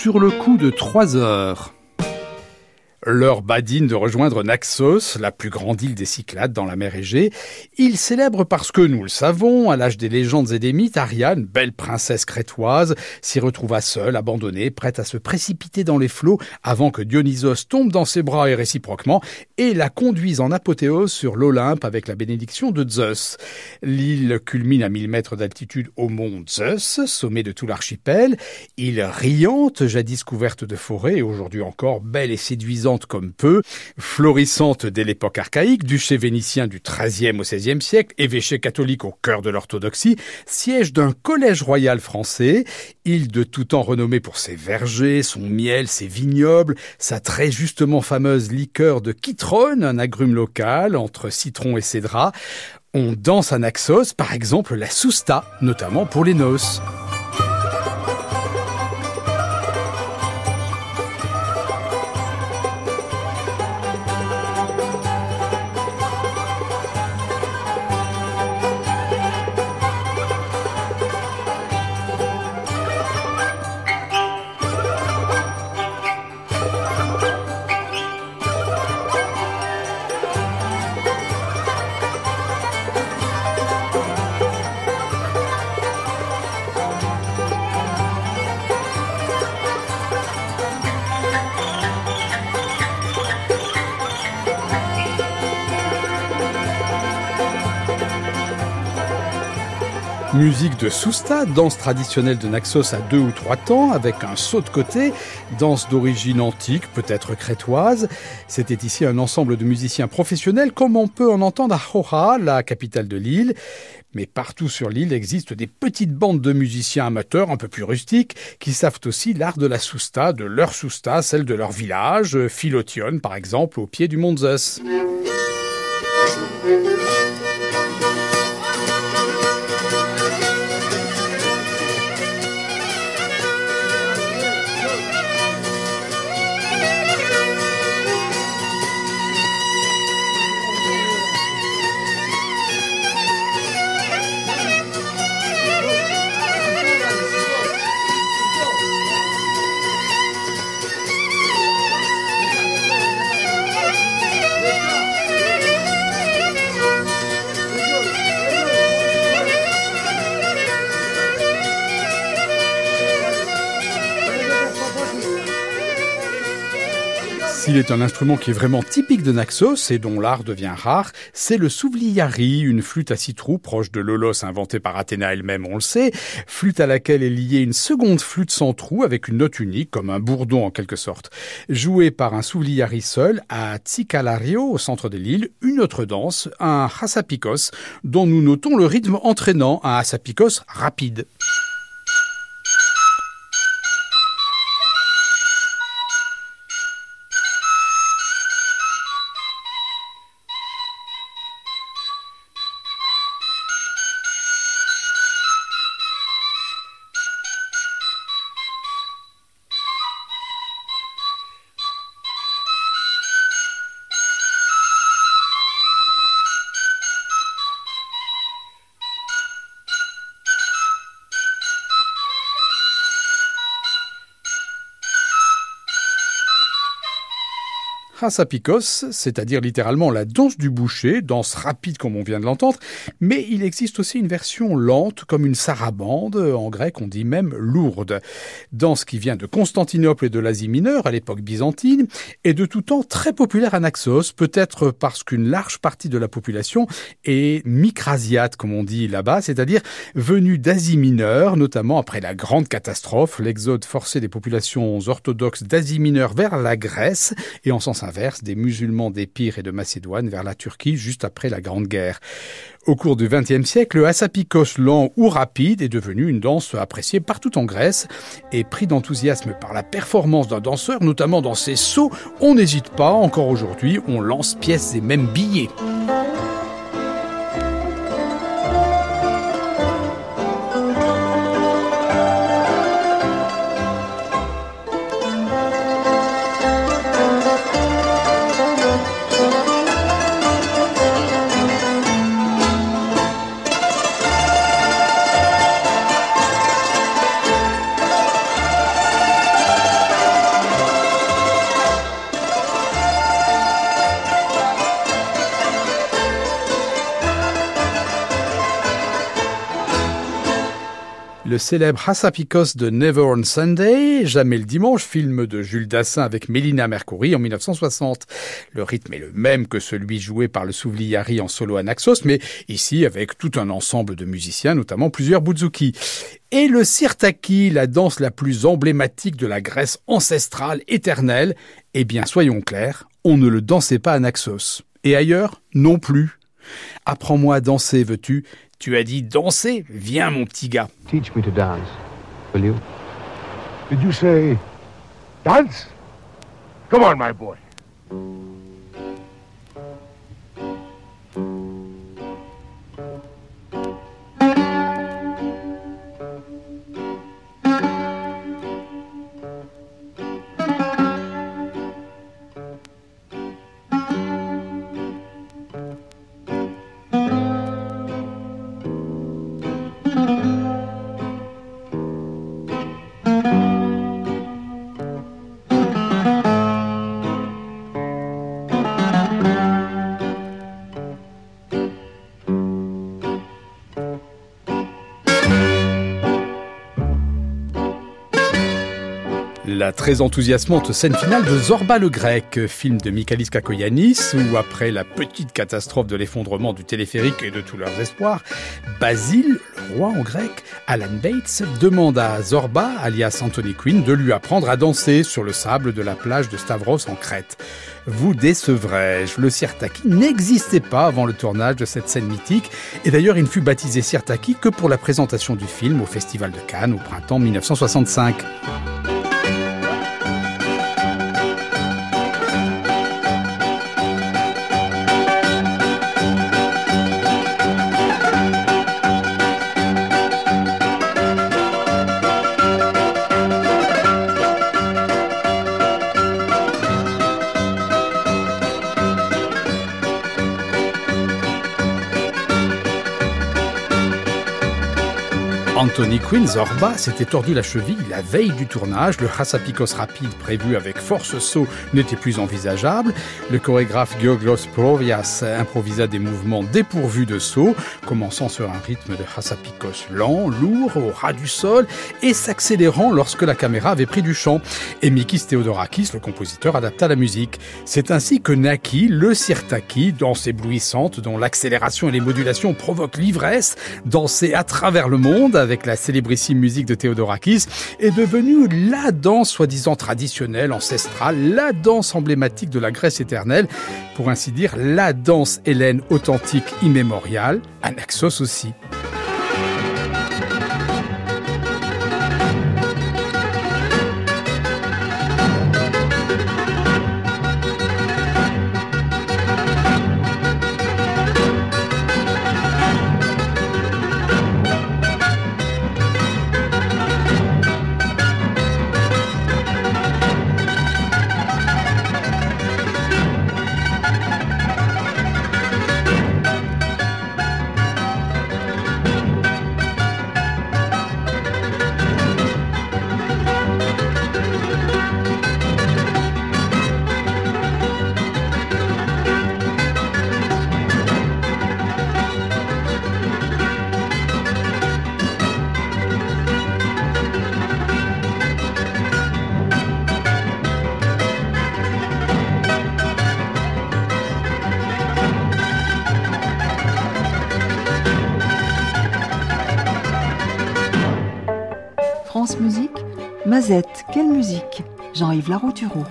sur le coup de 3 heures. L'heure badine de rejoindre Naxos, la plus grande île des Cyclades dans la mer Égée. Il célèbre parce que, nous le savons, à l'âge des légendes et des mythes, Ariane, belle princesse crétoise, s'y retrouva seule, abandonnée, prête à se précipiter dans les flots avant que Dionysos tombe dans ses bras et réciproquement, et la conduise en apothéose sur l'Olympe avec la bénédiction de Zeus. L'île culmine à 1000 mètres d'altitude au mont Zeus, sommet de tout l'archipel, île riante, jadis couverte de forêts aujourd'hui encore belle et séduisante comme peu, florissante dès l'époque archaïque, duché vénitien du XIIIe au XVIe siècle, évêché catholique au cœur de l'orthodoxie, siège d'un collège royal français, île de tout temps renommée pour ses vergers, son miel, ses vignobles, sa très justement fameuse liqueur de quitrone, un agrume local entre citron et cédra. On danse à Naxos, par exemple la sousta, notamment pour les noces. Musique de sousta, danse traditionnelle de Naxos à deux ou trois temps, avec un saut de côté, danse d'origine antique, peut-être crétoise. C'était ici un ensemble de musiciens professionnels, comme on peut en entendre à Joja, la capitale de l'île. Mais partout sur l'île existent des petites bandes de musiciens amateurs un peu plus rustiques qui savent aussi l'art de la sousta, de leur sousta, celle de leur village, Philotion par exemple, au pied du mont Zeus. S'il est un instrument qui est vraiment typique de Naxos et dont l'art devient rare, c'est le souvliari, une flûte à six trous proche de l'olos inventée par Athéna elle-même, on le sait, flûte à laquelle est liée une seconde flûte sans trou avec une note unique, comme un bourdon en quelque sorte. Jouée par un souvliari seul à Tsikalario, au centre de l'île, une autre danse, un hasapikos, dont nous notons le rythme entraînant, un hasapikos rapide. Hasapikos, c'est-à-dire littéralement la danse du boucher, danse rapide comme on vient de l'entendre, mais il existe aussi une version lente comme une sarabande, en grec on dit même lourde. Danse qui vient de Constantinople et de l'Asie mineure à l'époque byzantine, et de tout temps très populaire à Naxos, peut-être parce qu'une large partie de la population est micrasiate comme on dit là-bas, c'est-à-dire venue d'Asie mineure, notamment après la grande catastrophe, l'exode forcé des populations orthodoxes d'Asie mineure vers la Grèce, et en sens des musulmans d'Épire et de Macédoine vers la Turquie juste après la Grande Guerre. Au cours du XXe siècle, le hasapikos lent ou rapide est devenu une danse appréciée partout en Grèce et pris d'enthousiasme par la performance d'un danseur, notamment dans ses sauts, on n'hésite pas, encore aujourd'hui, on lance pièces et même billets. Le célèbre Hassapikos de Never on Sunday, Jamais le dimanche, film de Jules Dassin avec Mélina Mercouri en 1960. Le rythme est le même que celui joué par le Souvliari en solo à Naxos, mais ici avec tout un ensemble de musiciens, notamment plusieurs bouzouki. Et le sirtaki, la danse la plus emblématique de la Grèce ancestrale éternelle, eh bien soyons clairs, on ne le dansait pas à Naxos. Et ailleurs, non plus. Apprends-moi à danser, veux-tu? Tu as dit danser Viens, mon petit gars. Teach me to dance, will you? Did you say dance? Come on, my boy. La très enthousiasmante scène finale de Zorba le Grec, film de Michalis Kakoyanis, où après la petite catastrophe de l'effondrement du téléphérique et de tous leurs espoirs, Basile, le roi en grec, Alan Bates, demande à Zorba, alias Anthony Quinn, de lui apprendre à danser sur le sable de la plage de Stavros en Crète. Vous décevrai-je, le Sirtaki n'existait pas avant le tournage de cette scène mythique, et d'ailleurs il ne fut baptisé Sirtaki que pour la présentation du film au Festival de Cannes au printemps 1965. Anthony Quinn Zorba s'était tordu la cheville la veille du tournage. Le Hassapikos rapide prévu avec force saut n'était plus envisageable. Le chorégraphe Georgos Provias improvisa des mouvements dépourvus de saut, commençant sur un rythme de Hassapikos lent, lourd, au ras du sol et s'accélérant lorsque la caméra avait pris du champ. Et Mikis Theodorakis, le compositeur, adapta la musique. C'est ainsi que naquit le sirtaki, danse éblouissante dont l'accélération et les modulations provoquent l'ivresse, dansée à travers le monde la célébrissime musique de Théodorakis, est devenue la danse soi-disant traditionnelle, ancestrale, la danse emblématique de la Grèce éternelle, pour ainsi dire la danse hélène authentique immémoriale, Anaxos aussi. Quelle musique? Jean-Yves Laroutureau.